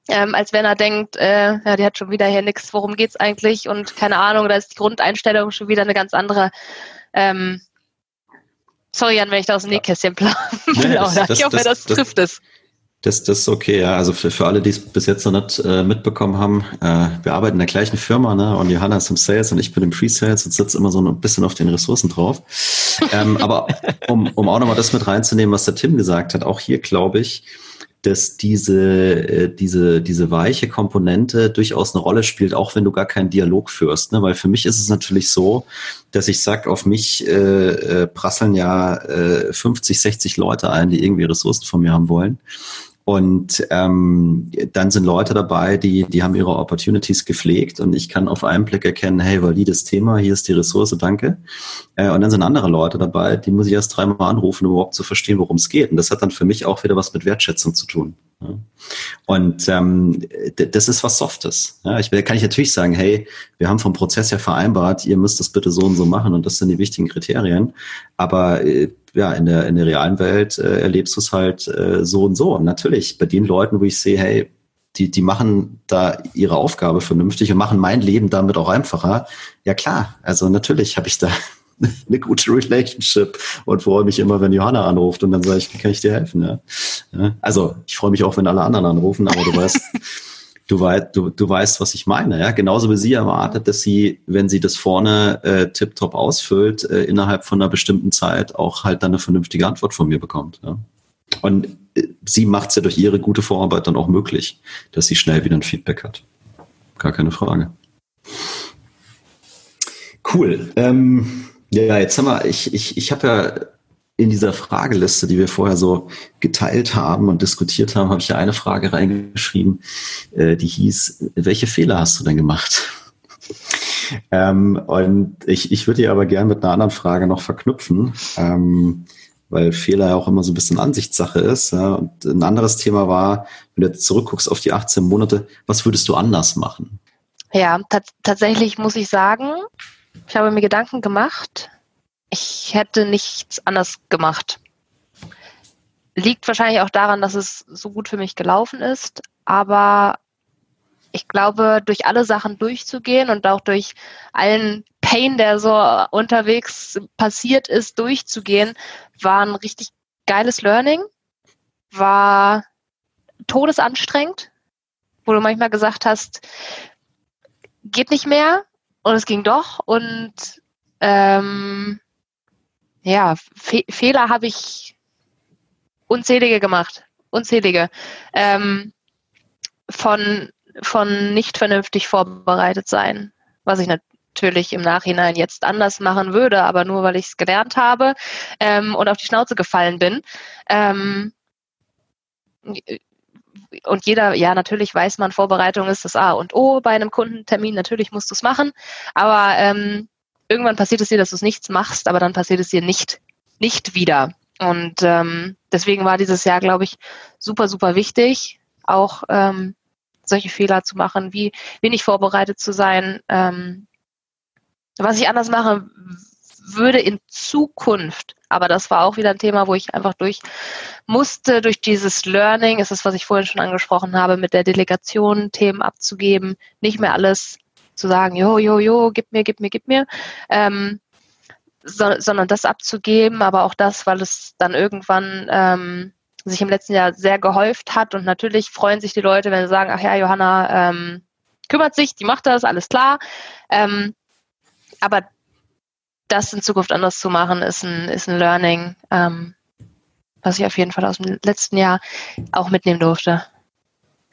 ähm, als wenn er denkt, äh, ja, die hat schon wieder hier nichts, worum geht's eigentlich und keine Ahnung, da ist die Grundeinstellung schon wieder eine ganz andere. Ähm, sorry, Jan, wenn ich da aus dem Nähkästchen [laughs] plaudere. Das, das, ich hoffe, das, das trifft es. Das, das ist okay, ja. Also für, für alle, die es bis jetzt noch nicht äh, mitbekommen haben, äh, wir arbeiten in der gleichen Firma, ne? Und Johanna ist im Sales und ich bin im Pre-Sales und sitze immer so ein bisschen auf den Ressourcen drauf. ähm, aber [laughs] um, um auch nochmal das mit reinzunehmen, was der Tim gesagt hat, auch hier glaube ich, dass diese, äh, diese, diese weiche Komponente durchaus eine Rolle spielt, auch wenn du gar keinen Dialog führst. Ne? Weil für mich ist es natürlich so, dass ich sag, auf mich äh, äh, prasseln ja äh, 50, 60 Leute ein, die irgendwie Ressourcen von mir haben wollen. Und ähm, dann sind Leute dabei, die, die haben ihre Opportunities gepflegt und ich kann auf einen Blick erkennen, hey, valides Thema, hier ist die Ressource, danke. Äh, und dann sind andere Leute dabei, die muss ich erst dreimal anrufen, um überhaupt zu verstehen, worum es geht. Und das hat dann für mich auch wieder was mit Wertschätzung zu tun. Und ähm, das ist was Softes. Ja, ich kann ich natürlich sagen, hey, wir haben vom Prozess her vereinbart, ihr müsst das bitte so und so machen und das sind die wichtigen Kriterien. Aber äh, ja, in der, in der realen Welt äh, erlebst du es halt äh, so und so. Und natürlich, bei den Leuten, wo ich sehe, hey, die, die machen da ihre Aufgabe vernünftig und machen mein Leben damit auch einfacher. Ja klar, also natürlich habe ich da [laughs] eine gute Relationship und freue mich immer, wenn Johanna anruft und dann sage ich, kann ich dir helfen? Ja? Also ich freue mich auch, wenn alle anderen anrufen, aber du weißt, du, weißt, du, du weißt, was ich meine. Ja? Genauso wie sie erwartet, dass sie, wenn sie das vorne äh, tiptop ausfüllt, äh, innerhalb von einer bestimmten Zeit auch halt dann eine vernünftige Antwort von mir bekommt. Ja? Und äh, sie macht es ja durch ihre gute Vorarbeit dann auch möglich, dass sie schnell wieder ein Feedback hat. Gar keine Frage. Cool. Ähm, ja, jetzt haben wir, ich, ich, ich habe ja in dieser Frageliste, die wir vorher so geteilt haben und diskutiert haben, habe ich ja eine Frage reingeschrieben, äh, die hieß, welche Fehler hast du denn gemacht? ähm, und ich, ich würde die aber gerne mit einer anderen Frage noch verknüpfen, ähm, weil Fehler ja auch immer so ein bisschen Ansichtssache ist. Ja. Und ein anderes Thema war, wenn du jetzt zurückguckst auf die 18 Monate, was würdest du anders machen? Ja, tatsächlich muss ich sagen, ich habe mir Gedanken gemacht. Ich hätte nichts anders gemacht. Liegt wahrscheinlich auch daran, dass es so gut für mich gelaufen ist. Aber ich glaube, durch alle Sachen durchzugehen und auch durch allen Pain, der so unterwegs passiert ist, durchzugehen, war ein richtig geiles Learning. War todesanstrengend, wo du manchmal gesagt hast, geht nicht mehr, und es ging doch. Und ähm, ja, Fe Fehler habe ich unzählige gemacht. Unzählige. Ähm, von, von nicht vernünftig vorbereitet sein, was ich natürlich im Nachhinein jetzt anders machen würde, aber nur weil ich es gelernt habe ähm, und auf die Schnauze gefallen bin. Ähm, und jeder, ja, natürlich weiß man, Vorbereitung ist das A und O bei einem Kundentermin, natürlich musst du es machen, aber ähm, irgendwann passiert es dir, dass du es nichts machst, aber dann passiert es dir nicht, nicht wieder. Und ähm, deswegen war dieses Jahr, glaube ich, super, super wichtig, auch ähm, solche Fehler zu machen, wie wenig vorbereitet zu sein. Ähm, was ich anders mache würde in Zukunft, aber das war auch wieder ein Thema, wo ich einfach durch musste, durch dieses Learning, ist es, was ich vorhin schon angesprochen habe, mit der Delegation Themen abzugeben, nicht mehr alles zu sagen, jo, jo, jo, gib mir, gib mir, gib mir, ähm, so, sondern das abzugeben, aber auch das, weil es dann irgendwann ähm, sich im letzten Jahr sehr gehäuft hat und natürlich freuen sich die Leute, wenn sie sagen, ach ja, Johanna ähm, kümmert sich, die macht das, alles klar. Ähm, aber das in Zukunft anders zu machen, ist ein, ist ein Learning, ähm, was ich auf jeden Fall aus dem letzten Jahr auch mitnehmen durfte.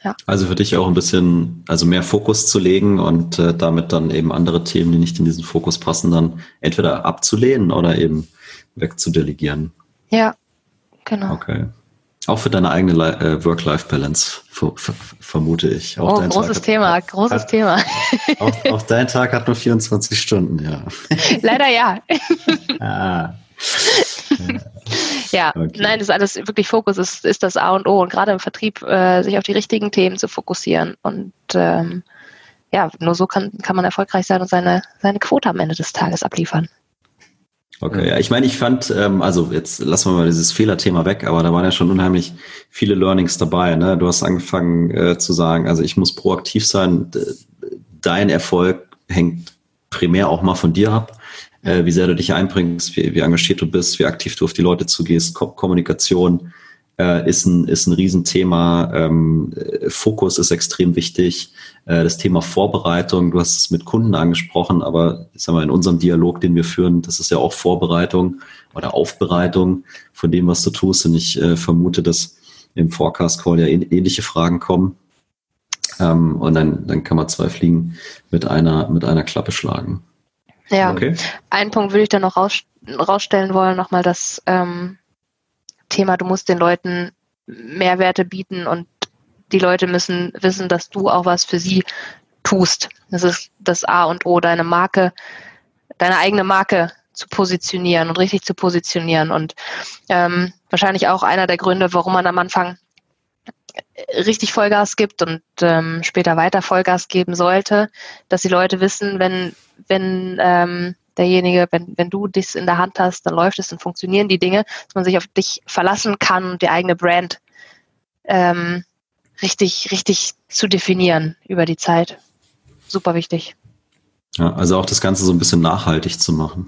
Ja. Also für dich auch ein bisschen, also mehr Fokus zu legen und äh, damit dann eben andere Themen, die nicht in diesen Fokus passen, dann entweder abzulehnen oder eben wegzudelegieren. Ja, genau. Okay. Auch für deine eigene äh, Work-Life-Balance, vermute ich. Auch oh, großes Tag Thema, hat, großes hat, Thema. [laughs] Auch, auch, dein Tag hat nur 24 Stunden, ja. Leider ja. [laughs] ah. Ja, [laughs] okay. nein, das ist alles wirklich Fokus, ist, ist das A und O und gerade im Vertrieb äh, sich auf die richtigen Themen zu fokussieren und ähm, ja, nur so kann, kann man erfolgreich sein und seine, seine Quote am Ende des Tages abliefern. Okay, ja, ich meine, ich fand, ähm, also jetzt lassen wir mal dieses Fehlerthema weg, aber da waren ja schon unheimlich viele Learnings dabei. Ne? Du hast angefangen äh, zu sagen, also ich muss proaktiv sein. Dein Erfolg hängt primär auch mal von dir ab, äh, wie sehr du dich einbringst, wie, wie engagiert du bist, wie aktiv du auf die Leute zugehst, Ko Kommunikation äh, ist ein, ist ein Riesenthema. Ähm, Fokus ist extrem wichtig. Äh, das Thema Vorbereitung, du hast es mit Kunden angesprochen, aber ich sag mal, in unserem Dialog, den wir führen, das ist ja auch Vorbereitung oder Aufbereitung von dem, was du tust. Und ich äh, vermute, dass im Forecast Call ja ähnliche Fragen kommen. Ähm, und dann, dann kann man zwei Fliegen mit einer, mit einer Klappe schlagen. Ja, okay. einen Punkt würde ich dann noch raus, rausstellen wollen, nochmal, dass ähm, Thema, du musst den Leuten Mehrwerte bieten und die Leute müssen wissen, dass du auch was für sie tust. Das ist das A und O, deine Marke, deine eigene Marke zu positionieren und richtig zu positionieren. Und ähm, wahrscheinlich auch einer der Gründe, warum man am Anfang richtig Vollgas gibt und ähm, später weiter Vollgas geben sollte, dass die Leute wissen, wenn, wenn ähm, derjenige, wenn, wenn du das in der Hand hast, dann läuft es und funktionieren die Dinge, dass man sich auf dich verlassen kann und die eigene Brand ähm, richtig, richtig zu definieren über die Zeit. Super wichtig. Ja, also auch das Ganze so ein bisschen nachhaltig zu machen.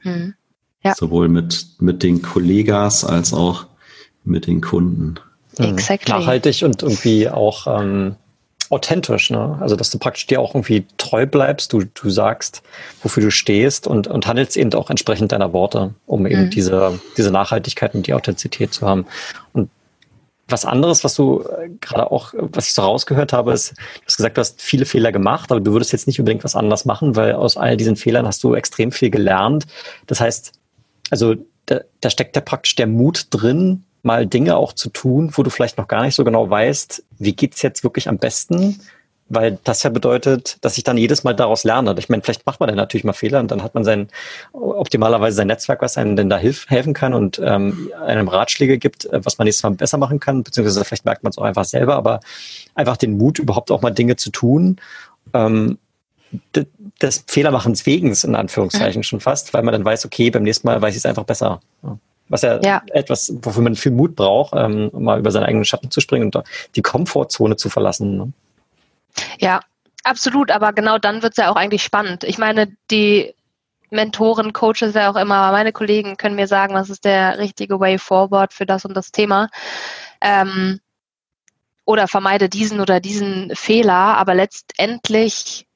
Hm. Ja. Sowohl mit, mit den Kollegas als auch mit den Kunden. Exactly. Nachhaltig und irgendwie auch ähm, authentisch, ne? Also dass du praktisch dir auch irgendwie treu bleibst, du, du sagst, wofür du stehst und, und handelst eben auch entsprechend deiner Worte, um eben mhm. diese, diese Nachhaltigkeit und die Authentizität zu haben. Und was anderes, was du äh, gerade auch, was ich so rausgehört habe, ist, du hast gesagt, du hast viele Fehler gemacht, aber du würdest jetzt nicht unbedingt was anderes machen, weil aus all diesen Fehlern hast du extrem viel gelernt. Das heißt, also da, da steckt ja praktisch der Mut drin, mal Dinge auch zu tun, wo du vielleicht noch gar nicht so genau weißt, wie geht's jetzt wirklich am besten? Weil das ja bedeutet, dass ich dann jedes Mal daraus lerne. Ich meine, vielleicht macht man dann natürlich mal Fehler und dann hat man sein optimalerweise sein Netzwerk, was einem denn da hilf, helfen kann und ähm, einem Ratschläge gibt, äh, was man nächstes Mal besser machen kann, beziehungsweise vielleicht merkt man es auch einfach selber, aber einfach den Mut, überhaupt auch mal Dinge zu tun. Ähm, des Fehlermachens wegen, in Anführungszeichen mhm. schon fast, weil man dann weiß, okay, beim nächsten Mal weiß ich es einfach besser. Ja. Was ja, ja, etwas, wofür man viel Mut braucht, ähm, um mal über seinen eigenen Schatten zu springen und die Komfortzone zu verlassen. Ne? Ja, absolut. Aber genau dann wird es ja auch eigentlich spannend. Ich meine, die Mentoren, Coaches, ja auch immer, meine Kollegen können mir sagen, was ist der richtige Way forward für das und das Thema. Ähm, oder vermeide diesen oder diesen Fehler, aber letztendlich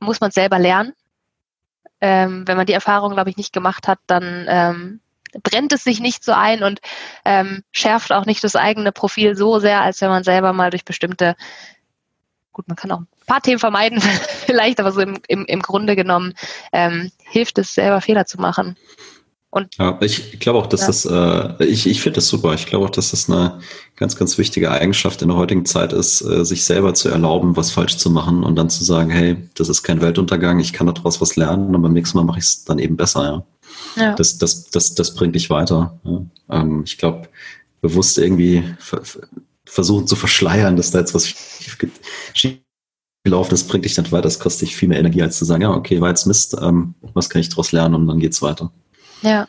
muss man selber lernen. Ähm, wenn man die Erfahrung, glaube ich, nicht gemacht hat, dann ähm, brennt es sich nicht so ein und ähm, schärft auch nicht das eigene Profil so sehr, als wenn man selber mal durch bestimmte, gut, man kann auch ein paar Themen vermeiden [laughs] vielleicht, aber so im, im, im Grunde genommen ähm, hilft es selber Fehler zu machen. Und, ja, ich glaube auch, dass ja. das, äh, ich, ich finde das super. Ich glaube auch, dass das eine ganz, ganz wichtige Eigenschaft in der heutigen Zeit ist, äh, sich selber zu erlauben, was falsch zu machen und dann zu sagen, hey, das ist kein Weltuntergang, ich kann daraus was lernen und beim nächsten Mal mache ich es dann eben besser, ja. Ja. Das, das, das, das bringt dich weiter. Ja. Ähm, ich glaube, bewusst irgendwie versuchen zu verschleiern, dass da jetzt was schief gelaufen ist, bringt dich dann weiter. Das kostet dich viel mehr Energie, als zu sagen, ja, okay, war jetzt Mist, ähm, was kann ich daraus lernen und dann geht's weiter. Ja.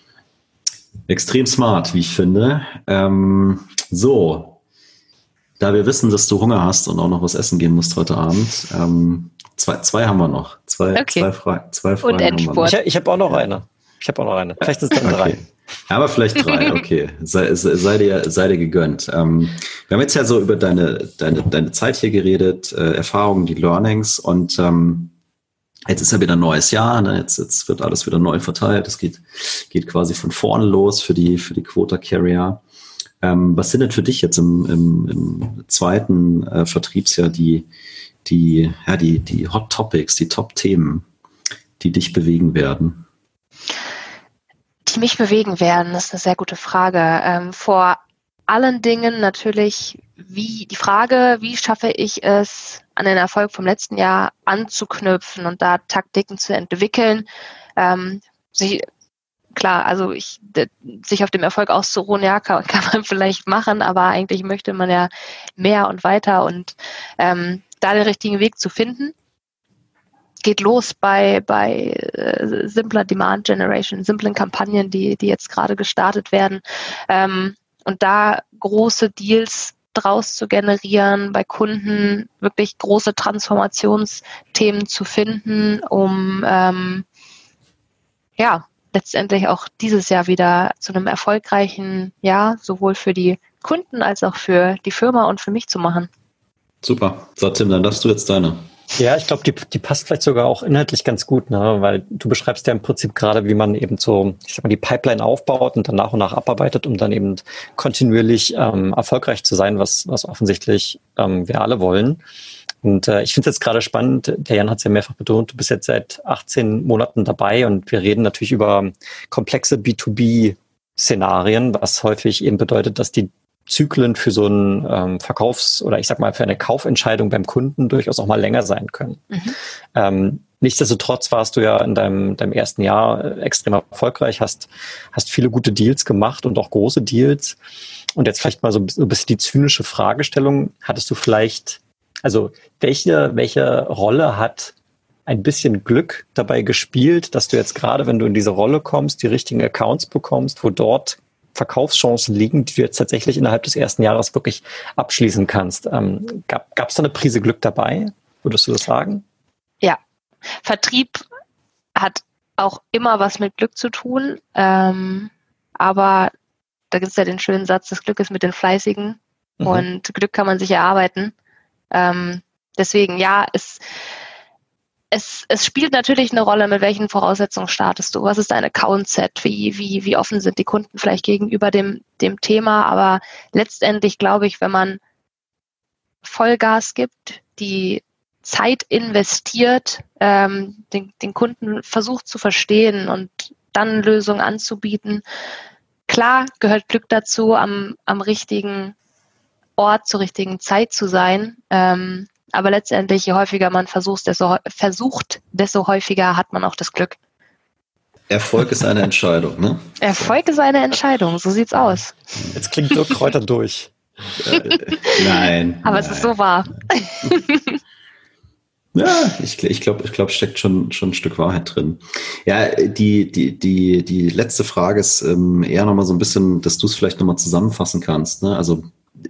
Extrem smart, wie ich finde. Ähm, so, da wir wissen, dass du Hunger hast und auch noch was essen gehen musst heute Abend, ähm, zwei, zwei haben wir noch. Zwei, okay. zwei, Fra zwei Fragen. Und Endspurt. Ich, ich habe auch noch eine. Ich habe auch noch eine. Vielleicht ist es dann drei. Aber vielleicht drei, [laughs] okay. Sei, sei, dir, sei dir gegönnt. Ähm, wir haben jetzt ja so über deine, deine, deine Zeit hier geredet, äh, Erfahrungen, die Learnings und ähm, jetzt ist ja wieder ein neues Jahr, ne? jetzt, jetzt wird alles wieder neu verteilt. Es geht, geht quasi von vorne los für die, für die Quota Carrier. Ähm, was sind denn für dich jetzt im, im, im zweiten äh, Vertriebsjahr die, die, ja, die, die Hot Topics, die Top-Themen, die dich bewegen werden? Die mich bewegen werden, ist eine sehr gute Frage. Ähm, vor allen Dingen natürlich, wie die Frage, wie schaffe ich es, an den Erfolg vom letzten Jahr anzuknüpfen und da Taktiken zu entwickeln. Ähm, sich, klar, also ich, sich auf dem Erfolg auszuruhen, ja, kann, [laughs] kann, man vielleicht machen, aber eigentlich möchte man ja mehr und weiter und ähm, da den richtigen Weg zu finden. Geht los bei, bei äh, simpler Demand Generation, simplen Kampagnen, die, die jetzt gerade gestartet werden. Ähm, und da große Deals draus zu generieren, bei Kunden wirklich große Transformationsthemen zu finden, um ähm, ja letztendlich auch dieses Jahr wieder zu einem erfolgreichen Jahr sowohl für die Kunden als auch für die Firma und für mich zu machen. Super. So, Tim, dann darfst du jetzt deine. Ja, ich glaube, die, die passt vielleicht sogar auch inhaltlich ganz gut, ne? weil du beschreibst ja im Prinzip gerade, wie man eben so, ich sag mal, die Pipeline aufbaut und dann nach und nach abarbeitet, um dann eben kontinuierlich ähm, erfolgreich zu sein, was, was offensichtlich ähm, wir alle wollen. Und äh, ich finde es jetzt gerade spannend, der Jan hat es ja mehrfach betont, du bist jetzt seit 18 Monaten dabei und wir reden natürlich über komplexe B2B-Szenarien, was häufig eben bedeutet, dass die Zyklen für so einen ähm, Verkaufs- oder ich sag mal für eine Kaufentscheidung beim Kunden durchaus auch mal länger sein können. Mhm. Ähm, nichtsdestotrotz warst du ja in deinem, deinem ersten Jahr äh, extrem erfolgreich, hast, hast viele gute Deals gemacht und auch große Deals. Und jetzt vielleicht mal so, so ein bisschen die zynische Fragestellung. Hattest du vielleicht, also welche, welche Rolle hat ein bisschen Glück dabei gespielt, dass du jetzt gerade, wenn du in diese Rolle kommst, die richtigen Accounts bekommst, wo dort Verkaufschancen liegen, die du jetzt tatsächlich innerhalb des ersten Jahres wirklich abschließen kannst. Ähm, gab es da eine Prise Glück dabei? Würdest du das sagen? Ja, Vertrieb hat auch immer was mit Glück zu tun, ähm, aber da gibt es ja den schönen Satz, das Glück ist mit den Fleißigen mhm. und Glück kann man sich erarbeiten. Ähm, deswegen, ja, es es, es spielt natürlich eine Rolle, mit welchen Voraussetzungen startest du. Was ist dein Account-Set? Wie, wie, wie offen sind die Kunden vielleicht gegenüber dem, dem Thema? Aber letztendlich glaube ich, wenn man Vollgas gibt, die Zeit investiert, ähm, den, den Kunden versucht zu verstehen und dann Lösungen anzubieten. Klar gehört Glück dazu, am, am richtigen Ort zur richtigen Zeit zu sein. Ähm, aber letztendlich, je häufiger man versucht, desto, versucht, desto häufiger hat man auch das Glück. Erfolg ist eine Entscheidung, ne? Erfolg ist eine Entscheidung, so sieht's aus. Jetzt klingt Dirk Kräuter durch. Äh, nein. Aber nein. es ist so wahr. [laughs] Ja, ich, ich glaube, ich glaube, steckt schon, schon ein Stück Wahrheit drin. Ja, die, die, die, die letzte Frage ist ähm, eher nochmal so ein bisschen, dass du es vielleicht nochmal zusammenfassen kannst. Ne? Also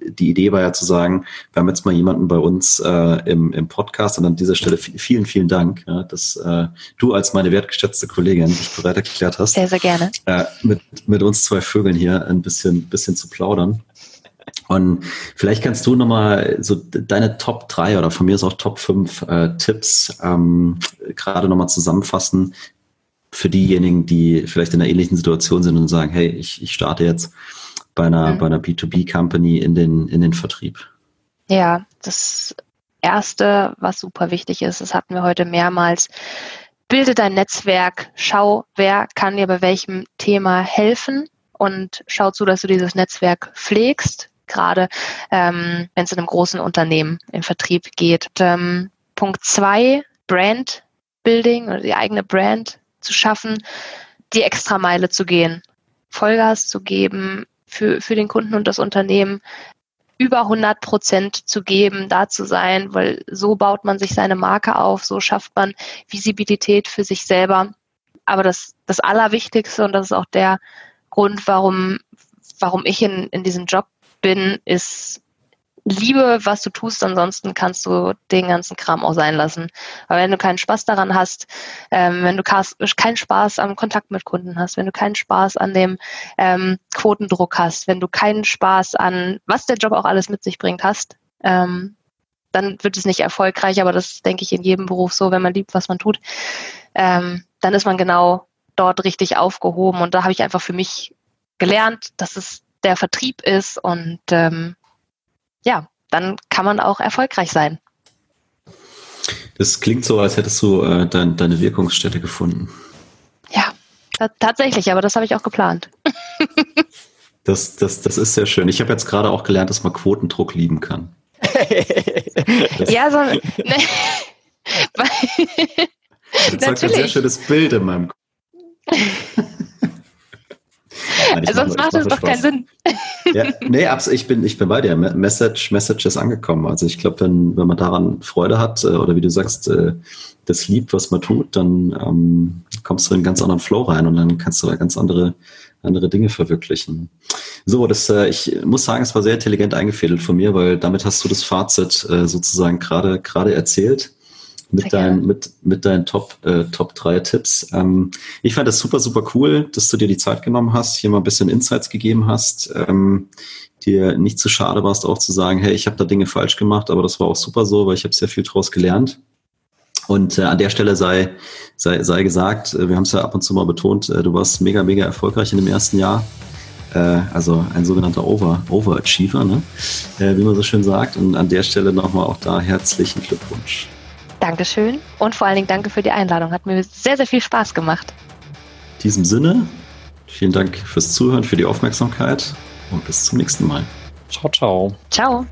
die Idee war ja zu sagen, wir haben jetzt mal jemanden bei uns äh, im, im Podcast und an dieser Stelle vielen, vielen Dank, ja, dass äh, du als meine wertgeschätzte Kollegin dich bereit erklärt hast. Sehr, sehr gerne. Äh, mit, mit uns zwei Vögeln hier ein bisschen, bisschen zu plaudern. Und vielleicht kannst du nochmal so deine Top 3 oder von mir ist auch Top 5 äh, Tipps ähm, gerade nochmal zusammenfassen für diejenigen, die vielleicht in einer ähnlichen Situation sind und sagen, hey, ich, ich starte jetzt bei einer, mhm. bei einer B2B-Company in den, in den Vertrieb? Ja, das Erste, was super wichtig ist, das hatten wir heute mehrmals, bilde dein Netzwerk, schau, wer kann dir bei welchem Thema helfen und schau zu, dass du dieses Netzwerk pflegst, gerade ähm, wenn es in einem großen Unternehmen im Vertrieb geht. Und, ähm, Punkt zwei, Brand Building oder die eigene Brand zu schaffen, die Extrameile zu gehen, Vollgas zu geben, für, für den Kunden und das Unternehmen über 100 Prozent zu geben, da zu sein, weil so baut man sich seine Marke auf, so schafft man Visibilität für sich selber. Aber das, das Allerwichtigste und das ist auch der Grund, warum, warum ich in, in diesem Job bin, ist liebe, was du tust, ansonsten kannst du den ganzen Kram auch sein lassen. Aber wenn du keinen Spaß daran hast, ähm, wenn du keinen Spaß am Kontakt mit Kunden hast, wenn du keinen Spaß an dem ähm, Quotendruck hast, wenn du keinen Spaß an, was der Job auch alles mit sich bringt, hast, ähm, dann wird es nicht erfolgreich, aber das denke ich in jedem Beruf so, wenn man liebt, was man tut, ähm, dann ist man genau dort richtig aufgehoben. Und da habe ich einfach für mich gelernt, dass es der Vertrieb ist und ähm, ja, dann kann man auch erfolgreich sein. Das klingt so, als hättest du äh, dein, deine Wirkungsstätte gefunden. Ja, tatsächlich, aber das habe ich auch geplant. [laughs] das, das, das ist sehr schön. Ich habe jetzt gerade auch gelernt, dass man Quotendruck lieben kann. [laughs] ja, so. Ne, [laughs] das zeigt ein sehr schönes Bild in meinem Kopf. Nein, Sonst macht es doch keinen Sinn. ja, nee, ich bin, ich bin bei dir. Message, Message ist angekommen. Also ich glaube, wenn, wenn man daran Freude hat äh, oder wie du sagst, äh, das liebt, was man tut, dann ähm, kommst du in einen ganz anderen Flow rein und dann kannst du da ganz andere, andere Dinge verwirklichen. So, das, äh, ich muss sagen, es war sehr intelligent eingefädelt von mir, weil damit hast du das Fazit äh, sozusagen gerade gerade erzählt mit deinen, mit, mit deinen Top, äh, Top 3 Tipps. Ähm, ich fand das super, super cool, dass du dir die Zeit genommen hast, hier mal ein bisschen Insights gegeben hast, ähm, dir nicht zu schade warst, auch zu sagen, hey, ich habe da Dinge falsch gemacht, aber das war auch super so, weil ich habe sehr viel draus gelernt. Und äh, an der Stelle sei, sei, sei gesagt, äh, wir haben es ja ab und zu mal betont, äh, du warst mega, mega erfolgreich in dem ersten Jahr. Äh, also ein sogenannter Over, Overachiever, ne? Äh, wie man so schön sagt. Und an der Stelle nochmal auch da herzlichen Glückwunsch. Dankeschön und vor allen Dingen danke für die Einladung. Hat mir sehr, sehr viel Spaß gemacht. In diesem Sinne, vielen Dank fürs Zuhören, für die Aufmerksamkeit und bis zum nächsten Mal. Ciao, ciao. Ciao.